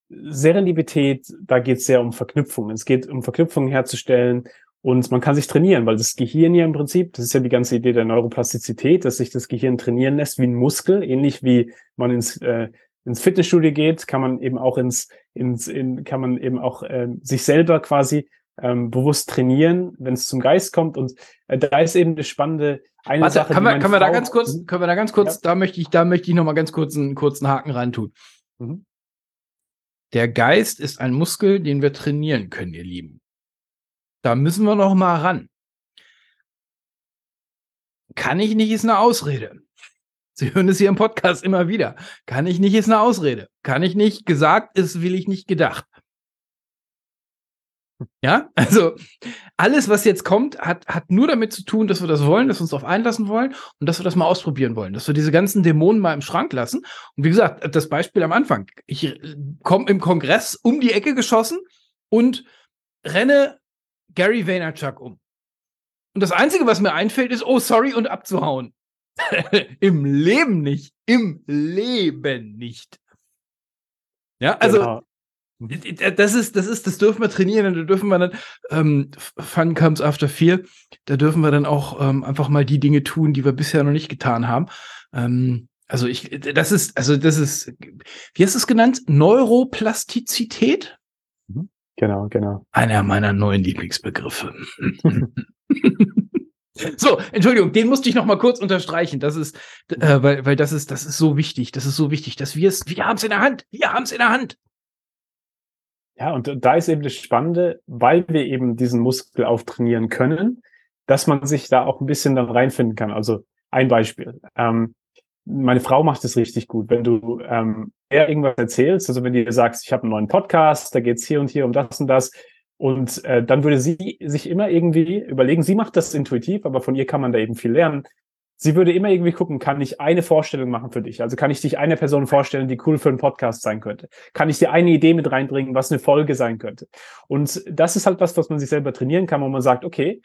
Serendipität, da geht es sehr um Verknüpfungen. Es geht um Verknüpfungen herzustellen und man kann sich trainieren, weil das Gehirn ja im Prinzip, das ist ja die ganze Idee der Neuroplastizität, dass sich das Gehirn trainieren lässt wie ein Muskel, ähnlich wie man ins, äh, ins Fitnessstudio geht, kann man eben auch ins, ins in, kann man eben auch äh, sich selber quasi ähm, bewusst trainieren, wenn es zum Geist kommt. Und äh, da ist eben das Spannende. Eine Warte, Sache, kann wir, können wir da ganz kurz, können wir da ganz kurz, ja. da möchte ich, da möchte ich noch mal ganz kurz einen kurzen Haken reintun. Mhm. Der Geist ist ein Muskel, den wir trainieren können, ihr Lieben. Da müssen wir noch mal ran. Kann ich nicht, ist eine Ausrede. Sie hören es hier im Podcast immer wieder. Kann ich nicht, ist eine Ausrede. Kann ich nicht, gesagt ist, will ich nicht gedacht. Ja, also alles, was jetzt kommt, hat, hat nur damit zu tun, dass wir das wollen, dass wir uns darauf einlassen wollen und dass wir das mal ausprobieren wollen, dass wir diese ganzen Dämonen mal im Schrank lassen. Und wie gesagt, das Beispiel am Anfang. Ich äh, komme im Kongress um die Ecke geschossen und renne Gary Vaynerchuk um. Und das Einzige, was mir einfällt, ist, oh, sorry, und abzuhauen. Im Leben nicht. Im Leben nicht. Ja, also genau. Das ist, das ist, das dürfen wir trainieren und da dürfen wir dann, ähm, Fun comes after fear, da dürfen wir dann auch ähm, einfach mal die Dinge tun, die wir bisher noch nicht getan haben. Ähm, also ich, das ist, also das ist, wie hast du es genannt? Neuroplastizität? Genau, genau. Einer meiner neuen Lieblingsbegriffe. so, Entschuldigung, den musste ich noch mal kurz unterstreichen. Das ist, äh, weil, weil das ist, das ist so wichtig. Das ist so wichtig, dass wir es, wir haben es in der Hand. Wir haben es in der Hand. Ja, und da ist eben das Spannende, weil wir eben diesen Muskel auftrainieren können, dass man sich da auch ein bisschen dann reinfinden kann. Also ein Beispiel. Ähm, meine Frau macht es richtig gut. Wenn du ähm, eher irgendwas erzählst, also wenn du sagst, ich habe einen neuen Podcast, da geht's hier und hier um das und das, und äh, dann würde sie sich immer irgendwie überlegen, sie macht das intuitiv, aber von ihr kann man da eben viel lernen sie würde immer irgendwie gucken, kann ich eine Vorstellung machen für dich? Also kann ich dich eine Person vorstellen, die cool für einen Podcast sein könnte? Kann ich dir eine Idee mit reinbringen, was eine Folge sein könnte? Und das ist halt was, was man sich selber trainieren kann, wo man sagt, okay,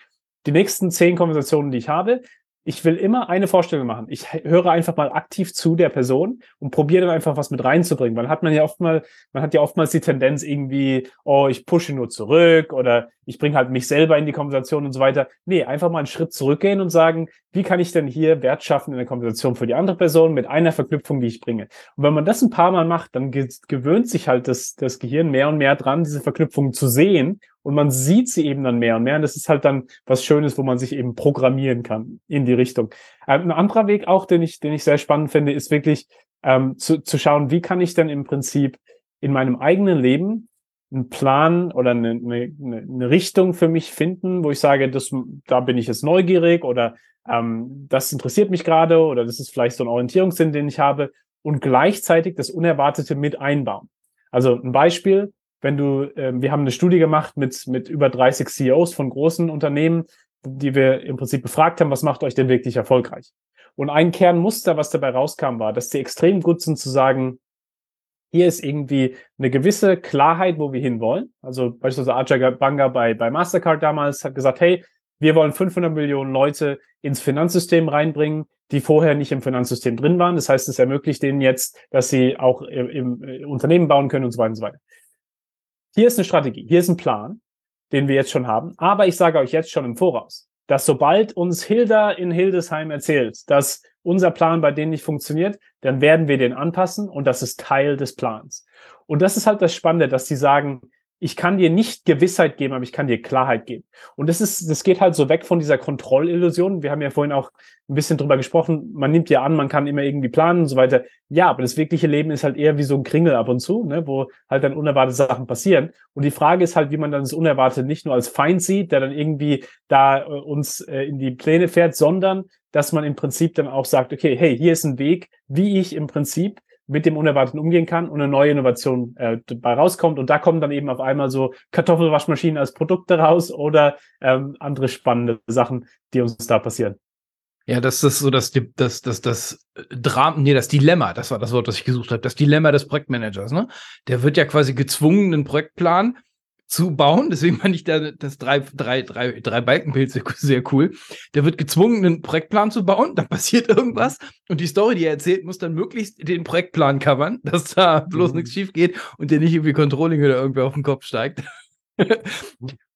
die nächsten zehn Konversationen, die ich habe, ich will immer eine Vorstellung machen. Ich höre einfach mal aktiv zu der Person und probiere dann einfach was mit reinzubringen. Weil hat man ja oft mal, man hat ja oftmals die Tendenz irgendwie, oh, ich pushe nur zurück oder ich bringe halt mich selber in die Konversation und so weiter. Nee, einfach mal einen Schritt zurückgehen und sagen, wie kann ich denn hier Wert schaffen in der Konversation für die andere Person mit einer Verknüpfung, die ich bringe. Und wenn man das ein paar Mal macht, dann gewöhnt sich halt das, das Gehirn mehr und mehr dran, diese Verknüpfung zu sehen und man sieht sie eben dann mehr und mehr. Und das ist halt dann was Schönes, wo man sich eben programmieren kann in die Richtung. Ähm, ein anderer Weg auch, den ich, den ich sehr spannend finde, ist wirklich ähm, zu, zu schauen, wie kann ich denn im Prinzip in meinem eigenen Leben einen Plan oder eine, eine, eine Richtung für mich finden, wo ich sage, das, da bin ich jetzt neugierig oder ähm, das interessiert mich gerade oder das ist vielleicht so ein Orientierungssinn, den ich habe und gleichzeitig das Unerwartete mit einbauen. Also ein Beispiel, wenn du, äh, wir haben eine Studie gemacht mit, mit über 30 CEOs von großen Unternehmen, die wir im Prinzip befragt haben, was macht euch denn wirklich erfolgreich? Und ein Kernmuster, was dabei rauskam, war, dass sie extrem gut sind zu sagen, hier ist irgendwie eine gewisse Klarheit, wo wir hinwollen. Also beispielsweise Ajay Banga bei, bei Mastercard damals hat gesagt, hey, wir wollen 500 Millionen Leute ins Finanzsystem reinbringen, die vorher nicht im Finanzsystem drin waren. Das heißt, es ermöglicht denen jetzt, dass sie auch im, im Unternehmen bauen können und so weiter und so weiter hier ist eine Strategie, hier ist ein Plan, den wir jetzt schon haben. Aber ich sage euch jetzt schon im Voraus, dass sobald uns Hilda in Hildesheim erzählt, dass unser Plan bei denen nicht funktioniert, dann werden wir den anpassen und das ist Teil des Plans. Und das ist halt das Spannende, dass sie sagen, ich kann dir nicht Gewissheit geben, aber ich kann dir Klarheit geben. Und das ist, das geht halt so weg von dieser Kontrollillusion. Wir haben ja vorhin auch ein bisschen drüber gesprochen. Man nimmt ja an, man kann immer irgendwie planen und so weiter. Ja, aber das wirkliche Leben ist halt eher wie so ein Kringel ab und zu, ne, wo halt dann unerwartete Sachen passieren. Und die Frage ist halt, wie man dann das Unerwartete nicht nur als Feind sieht, der dann irgendwie da äh, uns äh, in die Pläne fährt, sondern dass man im Prinzip dann auch sagt, okay, hey, hier ist ein Weg, wie ich im Prinzip mit dem Unerwarteten umgehen kann und eine neue Innovation äh, dabei rauskommt. Und da kommen dann eben auf einmal so Kartoffelwaschmaschinen als Produkte raus oder ähm, andere spannende Sachen, die uns da passieren. Ja, das ist so das, das, das, das Drama, nee, das Dilemma, das war das Wort, das ich gesucht habe, das Dilemma des Projektmanagers, ne? Der wird ja quasi gezwungen, einen Projektplan zu bauen. Deswegen fand ich da das drei, drei, drei, drei Balkenbild sehr, cool. Der wird gezwungen, einen Projektplan zu bauen. Da passiert irgendwas. Und die Story, die er erzählt, muss dann möglichst den Projektplan covern, dass da bloß mhm. nichts schief geht und der nicht irgendwie Controlling oder irgendwer auf den Kopf steigt.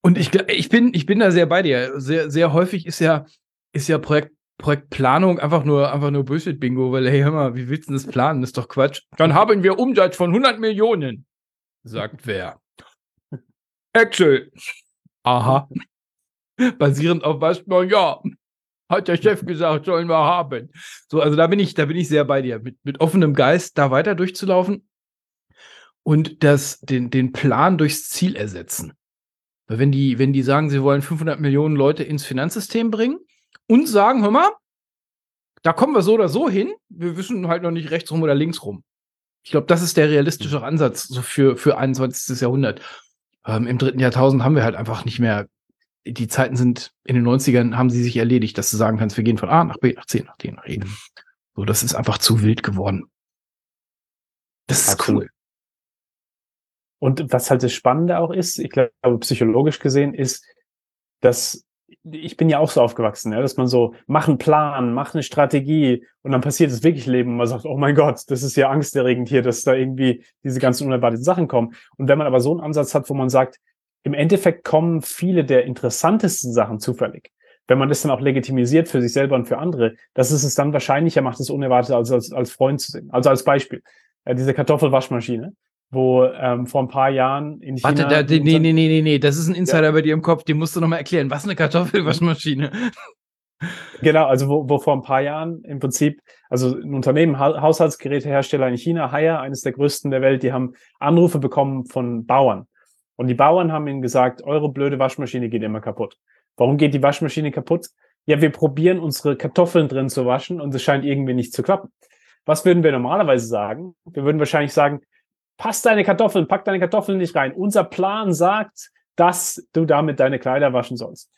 und ich, ich, bin, ich bin da sehr bei dir. Sehr, sehr häufig ist ja, ist ja Projekt, Projektplanung einfach nur, einfach nur Bullshit-Bingo, weil, hey, hör mal, wie willst du das planen? Das ist doch Quatsch. Dann haben wir Umsatz von 100 Millionen, sagt wer. Excel. Aha. Basierend auf was? Na ja, hat der Chef gesagt, sollen wir haben. So, also da bin ich, da bin ich sehr bei dir. Mit, mit offenem Geist da weiter durchzulaufen und das, den, den Plan durchs Ziel ersetzen. Weil wenn die, wenn die sagen, sie wollen 500 Millionen Leute ins Finanzsystem bringen, und sagen, hör mal, da kommen wir so oder so hin. Wir wissen halt noch nicht rechts rum oder links rum. Ich glaube, das ist der realistische. Ansatz so für, für 21. Jahrhundert. Ähm, Im dritten Jahrtausend haben wir halt einfach nicht mehr, die Zeiten sind, in den 90ern haben sie sich erledigt, dass du sagen kannst, wir gehen von A nach B, nach C, nach D, nach E. Mhm. So, das ist einfach zu wild geworden. Das ist Absolut. cool. Und was halt das Spannende auch ist, ich glaube, psychologisch gesehen, ist, dass ich bin ja auch so aufgewachsen, ja, dass man so, mach einen Plan, mach eine Strategie und dann passiert es wirklich Leben und man sagt, oh mein Gott, das ist ja angsterregend hier, dass da irgendwie diese ganzen unerwarteten Sachen kommen. Und wenn man aber so einen Ansatz hat, wo man sagt, im Endeffekt kommen viele der interessantesten Sachen zufällig. Wenn man das dann auch legitimisiert für sich selber und für andere, das ist es dann wahrscheinlicher macht, es unerwartet als, als, als Freund zu sehen. Also als Beispiel. Ja, diese Kartoffelwaschmaschine wo ähm, vor ein paar Jahren in China. Warte, da, nee, nee, nee, nee, nee, das ist ein Insider ja. bei dir im Kopf, den musst du nochmal erklären. Was ist eine Kartoffelwaschmaschine? Genau, also wo, wo vor ein paar Jahren im Prinzip, also ein Unternehmen, ha Haushaltsgerätehersteller in China, Haier, eines der größten der Welt, die haben Anrufe bekommen von Bauern. Und die Bauern haben ihnen gesagt, eure blöde Waschmaschine geht immer kaputt. Warum geht die Waschmaschine kaputt? Ja, wir probieren unsere Kartoffeln drin zu waschen und es scheint irgendwie nicht zu klappen. Was würden wir normalerweise sagen? Wir würden wahrscheinlich sagen, pass deine Kartoffeln, pack deine Kartoffeln nicht rein. Unser Plan sagt, dass du damit deine Kleider waschen sollst.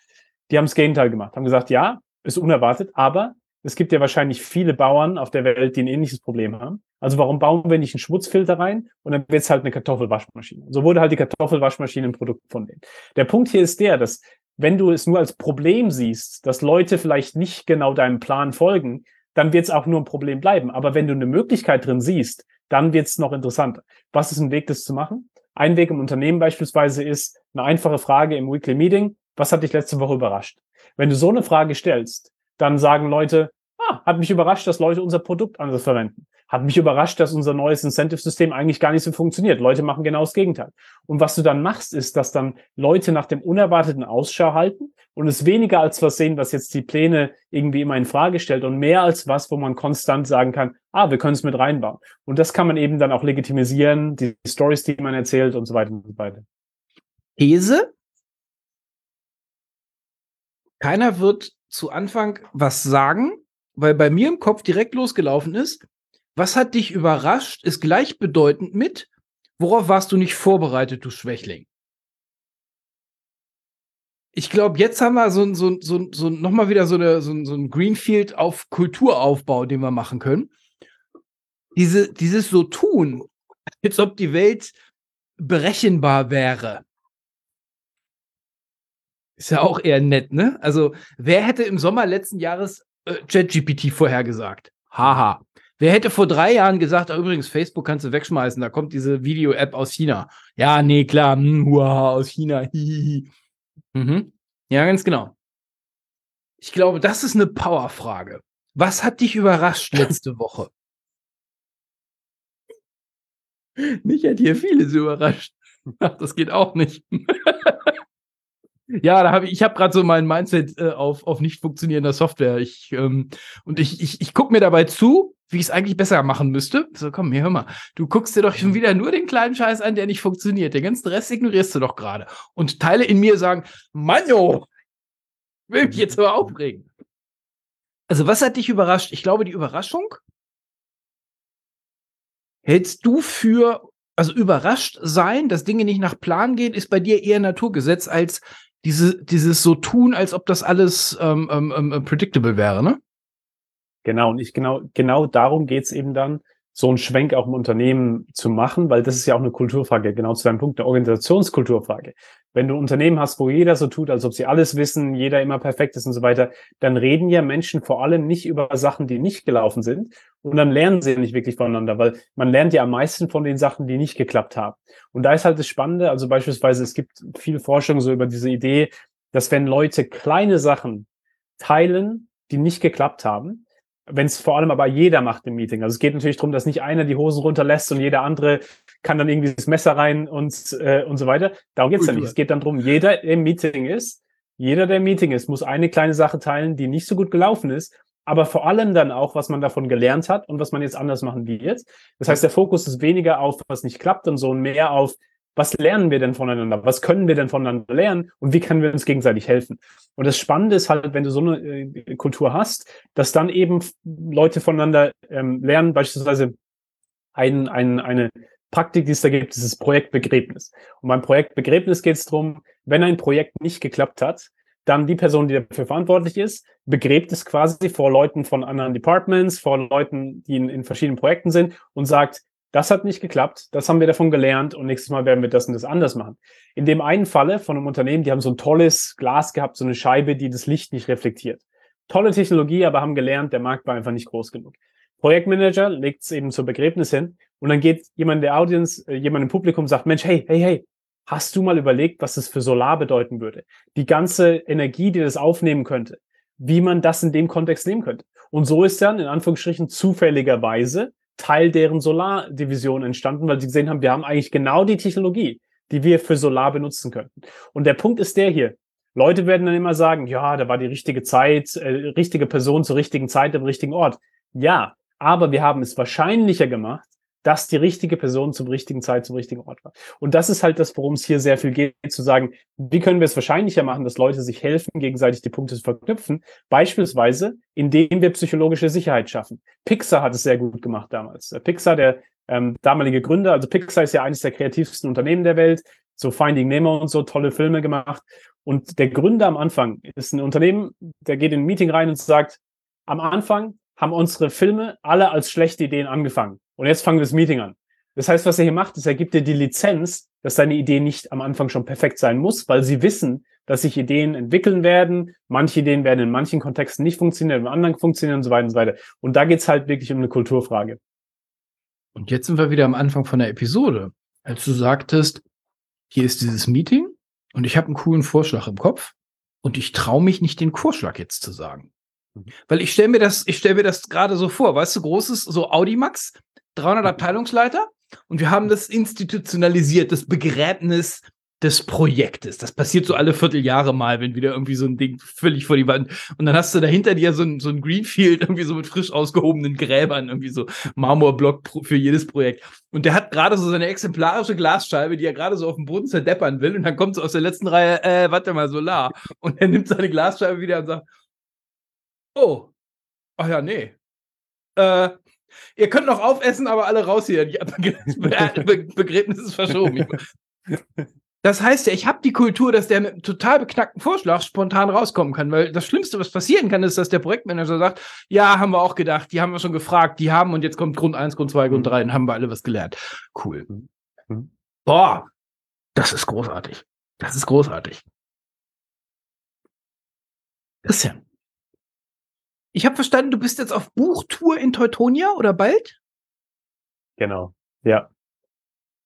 Die haben das Gegenteil gemacht, haben gesagt, ja, ist unerwartet, aber es gibt ja wahrscheinlich viele Bauern auf der Welt, die ein ähnliches Problem haben. Also warum bauen wir nicht einen Schmutzfilter rein und dann wird es halt eine Kartoffelwaschmaschine. So wurde halt die Kartoffelwaschmaschine ein Produkt von denen. Der Punkt hier ist der, dass wenn du es nur als Problem siehst, dass Leute vielleicht nicht genau deinem Plan folgen, dann wird es auch nur ein Problem bleiben. Aber wenn du eine Möglichkeit drin siehst, dann wird es noch interessanter. Was ist ein Weg, das zu machen? Ein Weg im Unternehmen beispielsweise ist eine einfache Frage im Weekly Meeting. Was hat dich letzte Woche überrascht? Wenn du so eine Frage stellst, dann sagen Leute, ah, hat mich überrascht, dass Leute unser Produkt anders verwenden. Hat mich überrascht, dass unser neues Incentive-System eigentlich gar nicht so funktioniert. Leute machen genau das Gegenteil. Und was du dann machst, ist, dass dann Leute nach dem Unerwarteten Ausschau halten und es weniger als was sehen, was jetzt die Pläne irgendwie immer in Frage stellt und mehr als was, wo man konstant sagen kann, ah, wir können es mit reinbauen. Und das kann man eben dann auch legitimisieren, die Stories, die man erzählt und so weiter und so weiter. These? Keiner wird zu Anfang was sagen, weil bei mir im Kopf direkt losgelaufen ist, was hat dich überrascht, ist gleichbedeutend mit, worauf warst du nicht vorbereitet, du Schwächling? Ich glaube, jetzt haben wir so, so, so, so nochmal wieder so, eine, so, so ein Greenfield auf Kulturaufbau, den wir machen können. Diese, dieses so tun, als ob die Welt berechenbar wäre. Ist ja auch eher nett, ne? Also, wer hätte im Sommer letzten Jahres äh, ChatGPT vorhergesagt? Haha. Wer hätte vor drei Jahren gesagt, ah, übrigens, Facebook kannst du wegschmeißen, da kommt diese Video-App aus China. Ja, nee, klar, hm, huaha, aus China. Mhm. Ja, ganz genau. Ich glaube, das ist eine Powerfrage. Was hat dich überrascht letzte Woche? Mich hat hier vieles überrascht. Ach, das geht auch nicht. Ja, da habe ich, ich habe gerade so mein Mindset äh, auf, auf nicht funktionierender Software. Ich, ähm, und ich, ich, ich gucke mir dabei zu, wie ich es eigentlich besser machen müsste. So, komm, hier, hör mal. Du guckst dir doch schon wieder nur den kleinen Scheiß an, der nicht funktioniert. Den ganzen Rest ignorierst du doch gerade. Und Teile in mir sagen, Manno, will mich jetzt aber aufregen. Also, was hat dich überrascht? Ich glaube, die Überraschung hältst du für, also überrascht sein, dass Dinge nicht nach Plan gehen, ist bei dir eher Naturgesetz als diese, dieses so tun, als ob das alles ähm, ähm, ähm, predictable wäre, ne? Genau, und ich genau, genau darum geht's eben dann, so einen Schwenk auch im Unternehmen zu machen, weil das ist ja auch eine Kulturfrage, genau zu deinem Punkt, eine Organisationskulturfrage. Wenn du ein Unternehmen hast, wo jeder so tut, als ob sie alles wissen, jeder immer perfekt ist und so weiter, dann reden ja Menschen vor allem nicht über Sachen, die nicht gelaufen sind und dann lernen sie nicht wirklich voneinander, weil man lernt ja am meisten von den Sachen, die nicht geklappt haben. Und da ist halt das Spannende, also beispielsweise, es gibt viel Forschung so über diese Idee, dass wenn Leute kleine Sachen teilen, die nicht geklappt haben, wenn es vor allem aber jeder macht im Meeting. Also es geht natürlich darum, dass nicht einer die Hosen runterlässt und jeder andere kann dann irgendwie das Messer rein und, äh, und so weiter. Darum geht's ja nicht. Es geht dann darum, jeder im Meeting ist, jeder, der im Meeting ist, muss eine kleine Sache teilen, die nicht so gut gelaufen ist, aber vor allem dann auch, was man davon gelernt hat und was man jetzt anders machen wird. Das heißt, der Fokus ist weniger auf, was nicht klappt und so und mehr auf, was lernen wir denn voneinander? Was können wir denn voneinander lernen? Und wie können wir uns gegenseitig helfen? Und das Spannende ist halt, wenn du so eine äh, Kultur hast, dass dann eben Leute voneinander ähm, lernen, beispielsweise ein, ein, eine Praktik, die es da gibt, ist das Projektbegräbnis. Und beim Projektbegräbnis geht es darum, wenn ein Projekt nicht geklappt hat, dann die Person, die dafür verantwortlich ist, begräbt es quasi vor Leuten von anderen Departments, vor Leuten, die in, in verschiedenen Projekten sind und sagt, das hat nicht geklappt, das haben wir davon gelernt und nächstes Mal werden wir das und das anders machen. In dem einen Falle von einem Unternehmen, die haben so ein tolles Glas gehabt, so eine Scheibe, die das Licht nicht reflektiert. Tolle Technologie, aber haben gelernt, der Markt war einfach nicht groß genug. Projektmanager legt es eben zur Begräbnis hin und dann geht jemand der Audience, äh, jemand im Publikum sagt, Mensch, hey, hey, hey, hast du mal überlegt, was das für Solar bedeuten würde? Die ganze Energie, die das aufnehmen könnte, wie man das in dem Kontext nehmen könnte. Und so ist dann in Anführungsstrichen zufälligerweise Teil deren Solardivision entstanden, weil sie gesehen haben, wir haben eigentlich genau die Technologie, die wir für Solar benutzen könnten. Und der Punkt ist der hier. Leute werden dann immer sagen, ja, da war die richtige Zeit, äh, richtige Person zur richtigen Zeit am richtigen Ort. Ja, aber wir haben es wahrscheinlicher gemacht, dass die richtige Person zum richtigen Zeit zum richtigen Ort war. Und das ist halt das, worum es hier sehr viel geht, zu sagen, wie können wir es wahrscheinlicher machen, dass Leute sich helfen, gegenseitig die Punkte zu verknüpfen, beispielsweise, indem wir psychologische Sicherheit schaffen. Pixar hat es sehr gut gemacht damals. Pixar, der ähm, damalige Gründer, also Pixar ist ja eines der kreativsten Unternehmen der Welt, so Finding Nemo und so tolle Filme gemacht. Und der Gründer am Anfang ist ein Unternehmen, der geht in ein Meeting rein und sagt, am Anfang haben unsere Filme alle als schlechte Ideen angefangen. Und jetzt fangen wir das Meeting an. Das heißt, was er hier macht, ist, er gibt dir die Lizenz, dass deine Idee nicht am Anfang schon perfekt sein muss, weil sie wissen, dass sich Ideen entwickeln werden. Manche Ideen werden in manchen Kontexten nicht funktionieren, in anderen funktionieren und so weiter und so weiter. Und da geht's halt wirklich um eine Kulturfrage. Und jetzt sind wir wieder am Anfang von der Episode. Als du sagtest, hier ist dieses Meeting und ich habe einen coolen Vorschlag im Kopf und ich traue mich nicht, den Vorschlag jetzt zu sagen. Mhm. Weil ich stelle mir das, ich stelle mir das gerade so vor, weißt du, großes, so Audimax, 300 mhm. Abteilungsleiter und wir haben das institutionalisiert, das Begräbnis des Projektes. Das passiert so alle Vierteljahre mal, wenn wieder irgendwie so ein Ding völlig vor die Wand. Und dann hast du dahinter dir so ein, so ein Greenfield, irgendwie so mit frisch ausgehobenen Gräbern, irgendwie so Marmorblock für jedes Projekt. Und der hat gerade so seine exemplarische Glasscheibe, die er gerade so auf dem Boden zerdeppern will. Und dann kommt so aus der letzten Reihe, äh, warte mal, Solar. Und er nimmt seine Glasscheibe wieder und sagt, oh, ach ja, nee. Äh, Ihr könnt noch aufessen, aber alle raus hier. Begräbnis ist verschoben. Das heißt ja, ich habe die Kultur, dass der mit einem total beknackten Vorschlag spontan rauskommen kann, weil das Schlimmste, was passieren kann, ist, dass der Projektmanager sagt, ja, haben wir auch gedacht, die haben wir schon gefragt, die haben und jetzt kommt Grund 1, Grund 2, Grund 3 und haben wir alle was gelernt. Cool. Mhm. Boah, das ist großartig. Das ist großartig. Christian, ich habe verstanden, du bist jetzt auf Buchtour in Teutonia oder bald? Genau, ja.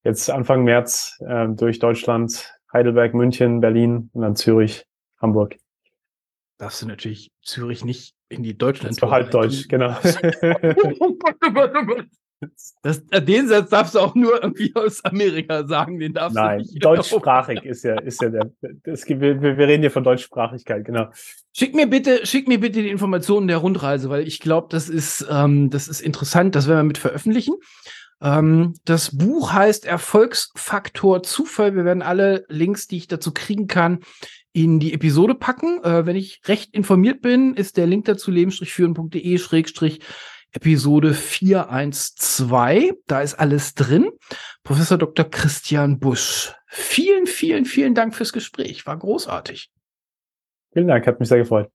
Jetzt Anfang März äh, durch Deutschland, Heidelberg, München, Berlin und dann Zürich, Hamburg. Darfst du natürlich Zürich nicht in die Deutschland. So halb Deutsch, genau. Das, äh, den Satz darfst du auch nur irgendwie aus Amerika sagen, den darfst Nein, du nicht. deutschsprachig ist ja, ist ja der, das, wir, wir reden hier von Deutschsprachigkeit, genau. Schick mir bitte, schick mir bitte die Informationen der Rundreise, weil ich glaube, das ist, ähm, das ist interessant, das werden wir mit veröffentlichen. Ähm, das Buch heißt Erfolgsfaktor Zufall. Wir werden alle Links, die ich dazu kriegen kann, in die Episode packen. Äh, wenn ich recht informiert bin, ist der Link dazu leben-führen.de Episode 412. Da ist alles drin. Professor Dr. Christian Busch. Vielen, vielen, vielen Dank fürs Gespräch. War großartig. Vielen Dank, hat mich sehr gefreut.